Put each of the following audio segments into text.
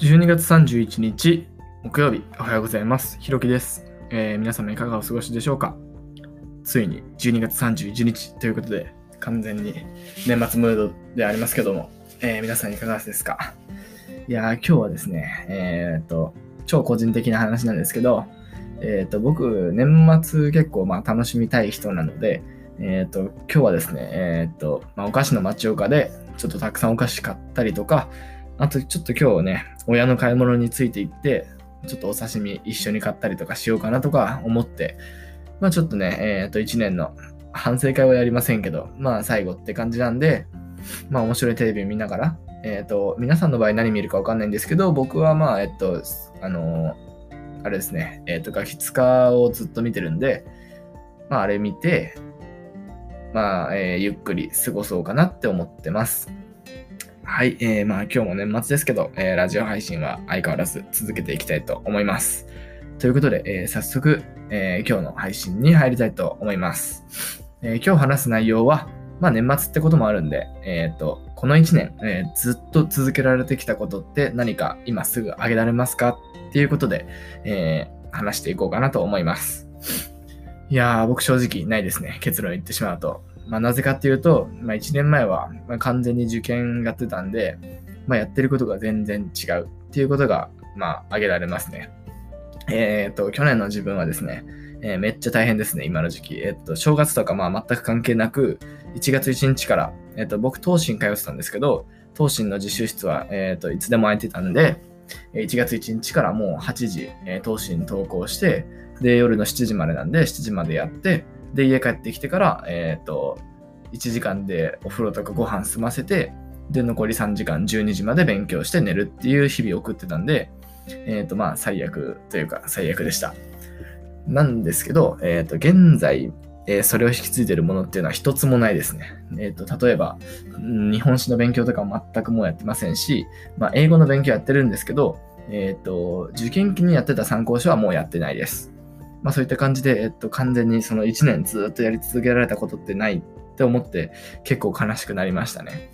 12月31日木曜日おはようございます。ひろきです、えー皆様いかがお過ごしでしょうか？ついに12月31日ということで完全に年末ムードでありますけども、えー皆さんいかがですか？いやー今日はですね、えーっと、超個人的な話なんですけど、えーっと、僕、年末結構まあ楽しみたい人なので、えっと、今日はですね、えっと、まあ、お菓子の町岡でちょっとたくさんお菓子買ったりとか、あとちょっと今日ね、親の買い物について行って、ちょっとお刺身一緒に買ったりとかしようかなとか思って、まあちょっとね、えっ、と1年の反省会はやりませんけど、まあ最後って感じなんで、まあ面白いテレビ見ながら、えっ、と、皆さんの場合何見るかわかんないんですけど、僕はまあ、えっと、あのあれですね、えっ、と、ガキツカをずっと見てるんで、まああれ見て、まあ、えゆっくり過ごそうかなって思ってます。はい、えー、まあ今日も年末ですけど、えーラジオ配信は相変わらず続けていきたいと思います。ということで、えー早速、えー今日の配信に入りたいと思います。えー今日話す内容は、まあ年末ってこともあるんで、えっ、と、この1年、えーずっと続けられてきたことって何か今すぐ挙げられますか？っていうことで、えー話していこうかなと思います。いやー、僕正直ないですね。結論言ってしまうと。まあ、なぜかっていうと、まあ、1年前は、完全に受験やってたんで、まあ、やってることが全然違うっていうことが、まあ、挙げられますね。えっ、と、去年の自分はですね、えーめっちゃ大変ですね、今の時期。えっ、と、正月とかまあ全く関係なく、1月1日から、えっ、と、僕、東進通ってたんですけど、東進の自習室は、えっ、と、いつでも空いてたんで、1月1日からもう8時、えー東進登校して、で、夜の7時までなんで、7時までやって、で、家帰ってきてから、えっ、と、1時間でお風呂とかご飯済ませて、で、残り3時間、12時まで勉強して寝るっていう日々を送ってたんで、えっ、と、まあ、最悪というか、最悪でした。なんですけど、えっ、と、現在、それを引き継いでるものっていうのは一つもないですね。えっ、と、例えば、日本史の勉強とかも全くもうやってませんし、まあ、英語の勉強やってるんですけど、えっ、と、受験期にやってた参考書はもうやってないです。まあ、そういった感じで、えっ、と、完全にその1年ずっとやり続けられたことってないって思って、結構悲しくなりましたね。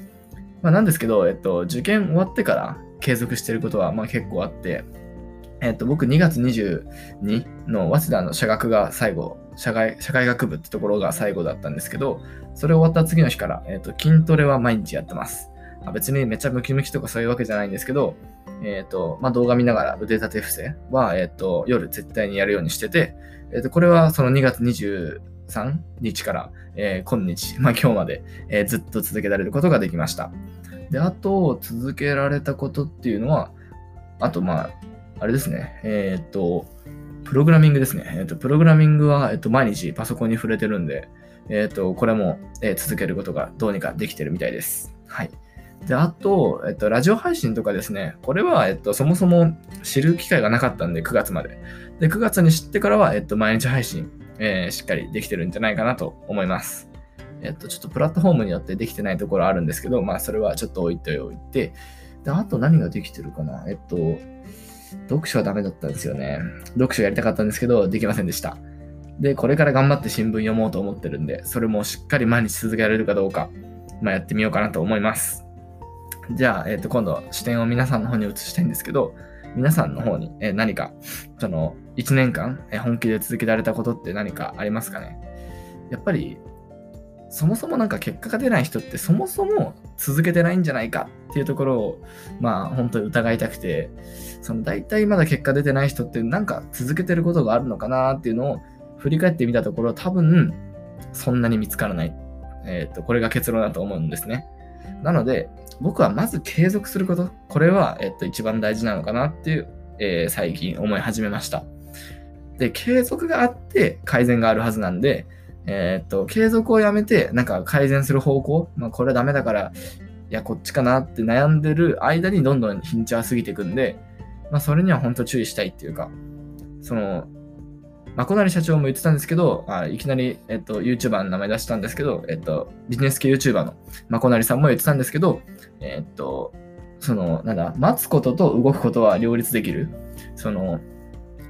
まあ、なんですけど、えっ、と、受験終わってから継続してることは、まあ、結構あって、えっ、と、僕2月22の早稲田の社学が最後、社会社会学部ってところが最後だったんですけど、それ終わった次の日から、えっ、と、筋トレは毎日やってます。別にめっちゃムキムキとかそういうわけじゃないんですけど、えっ、と、まあ、動画見ながら腕立て伏せは、えっ、と、夜絶対にやるようにしてて、えっ、と、これはその2月23日から、え今日、まあ、今日まで、えずっと続けられることができました。で、あと、続けられたことっていうのは、あと、まあ、あれですね、えっ、と、プログラミングですね。えっ、と、プログラミングは、えっ、と、毎日パソコンに触れてるんで、えっ、と、これも、え続けることがどうにかできてるみたいです。はい。で、あと、えっ、と、ラジオ配信とかですね、これは、えっ、と、そもそも知る機会がなかったんで、9月まで。で、9月に知ってからは、えっ、と、毎日配信、えーしっかりできてるんじゃないかなと思います。えっ、と、ちょっとプラットフォームによってできてないところあるんですけど、まあ、それはちょっと置いておいて、で、あと何ができてるかなえっと、読書はダメだったんですよね。読書やりたかったんですけど、できませんでした。で、これから頑張って新聞読もうと思ってるんで、それもしっかり毎日続けられるかどうか、まあ、やってみようかなと思います。じゃあ、えっ、と、今度、視点を皆さんの方に移したいんですけど、皆さんの方に、えー何か、その、1年間、えー本気で続けられたことって何かありますかね？やっぱり、そもそもなんか結果が出ない人ってそもそも続けてないんじゃないかっていうところを、まあ本当に疑いたくて、その大体まだ結果出てない人ってなんか続けてることがあるのかなっていうのを振り返ってみたところ多分そんなに見つからない。えっ、と、これが結論だと思うんですね。なので、僕はまず継続すること。これは、えっ、と、一番大事なのかなっていう、えー最近思い始めました。で、継続があって改善があるはずなんで、えっ、と、継続をやめて、なんか改善する方向、まあ、これはダメだから、いや、こっちかなって悩んでる間にどんどんヒンチは過ぎていくんで、まあ、それには本当注意したいっていうか、その、まこなり社長も言ってたんですけど、あいきなり、えっと、YouTuber の名前出したんですけど、えっと、ビジネス系 YouTuber のまこなりさんも言ってたんですけど、えっと、その、なんだ、待つことと動くことは両立できる。その、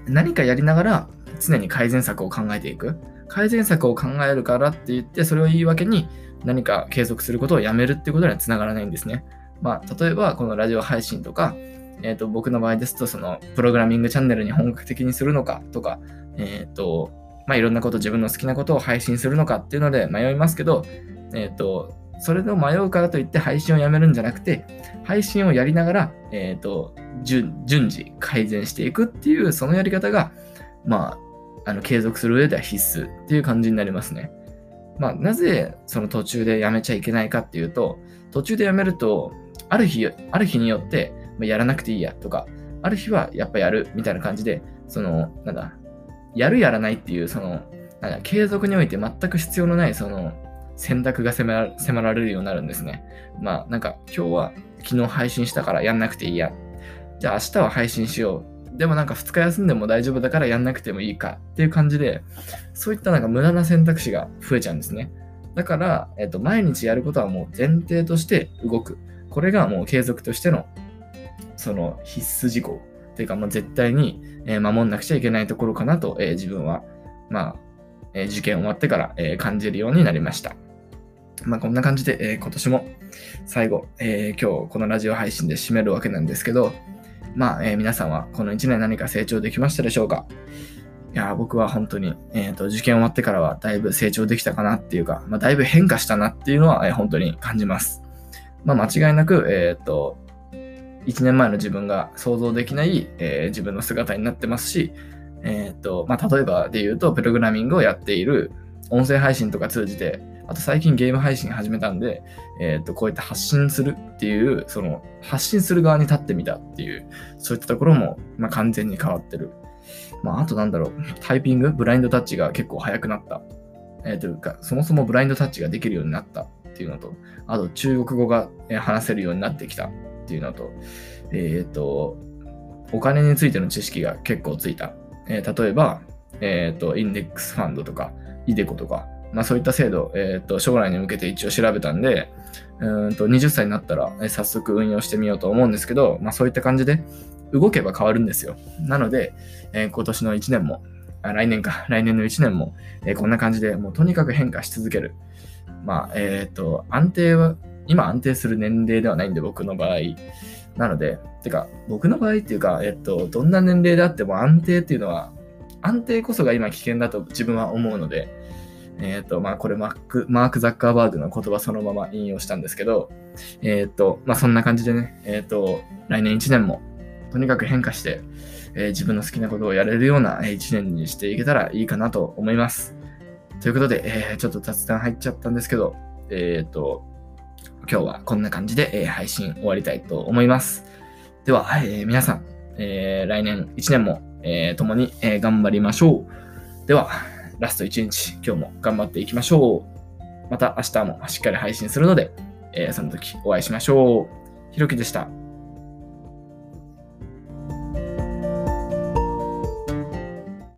何かやりながら常に改善策を考えていく。改善策を考えるからって言って、それを言い訳に何か継続することをやめるっていうことにはつながらないんですね。まあ、例えば、このラジオ配信とか、えーと、僕の場合ですと、そのプログラミングチャンネルに本格的にするのかとか、えっ、ー、と、まあ、いろんなこと、自分の好きなことを配信するのかっていうので迷いますけど、えっ、ー、と、それで迷うからといって配信をやめるんじゃなくて、配信をやりながら、えっ、ー、と順、次改善していくっていう、そのやり方が、まあ、あの継続する上では必須っていう感じになりますね。まあ、なぜその途中でやめちゃいけないかっていうと、途中でやめると、ある日、ある日によって、やらなくていいやとか、ある日はやっぱやるみたいな感じで、その、なんだ、やるやらないっていう、その、なんだ、継続において全く必要のない、その、選択が迫ら迫られるようになるんですね。まあ、なんか、今日は昨日配信したからやんなくていいや。じゃあ明日は配信しよう。でもなんか2日休んでも大丈夫だからやんなくてもいいかっていう感じで、そういったなんか無駄な選択肢が増えちゃうんですね。だから、えっと、毎日やることはもう前提として動く。これがもう継続としての、その必須事項というか、もう絶対に、守んなくちゃいけないところかなと、え自分は、まあ、え受験終わってから、え感じるようになりました。まあ、こんな感じで、え今年も最後、え今日このラジオ配信で締めるわけなんですけど、まあ、え皆さんはこの1年何か成長できましたでしょうか？いや、僕は本当に、えっ、ー、と、受験終わってからはだいぶ成長できたかなっていうか、まあ、だいぶ変化したなっていうのは、えー、本当に感じます。まあ、間違いなく、えっ、ー、と、1年前の自分が想像できない、えー、自分の姿になってますし、えっ、と、まあ、例えばで言うと、プログラミングをやっている、音声配信とか通じて、あと最近ゲーム配信始めたんで、えっ、と、こうやって発信するっていう、その、発信する側に立ってみたっていう、そういったところも、まあ、完全に変わってる。まあ、あとなんだろう、タイピング、ブラインドタッチが結構速くなった。えー、というか、そもそもブラインドタッチができるようになったっていうのと、あと中国語が話せるようになってきたっていうのと、えっ、ー、と、お金についての知識が結構ついた。えー、例えば、えっ、ー、と、インデックスファンドとか、イデコとか、まあそういった制度、えっ、と、将来に向けて一応調べたんで、うんと20歳になったら、え早速運用してみようと思うんですけど、まあそういった感じで動けば変わるんですよ。なので、え今年の1年も、あ来年か、来年の1年も、えこんな感じでもうとにかく変化し続ける。まあ、えっ、と、安定は、今安定する年齢ではないんで、僕の場合。なので、てか、僕の場合っていうか、えっと、どんな年齢であっても安定っていうのは、安定こそが今危険だと自分は思うので、えっと、まあ、これマーク、マーク・ザッカーバーグの言葉そのまま引用したんですけど、えっと、まあ、そんな感じでね、えっと、来年1年も、とにかく変化して、えー、自分の好きなことをやれるような1年にしていけたらいいかなと思います。ということで、えー、ちょっと雑談入っちゃったんですけど、えっ、と、今日はこんな感じで、えー、配信終わりたいと思います。では、えー、皆さん、えー、来年1年も、えー、共に、え、頑張りましょう。では、ラスト1日、今日も頑張っていきましょう。また明日もしっかり配信するので、えー、その時お会いしましょう。ひろきでした。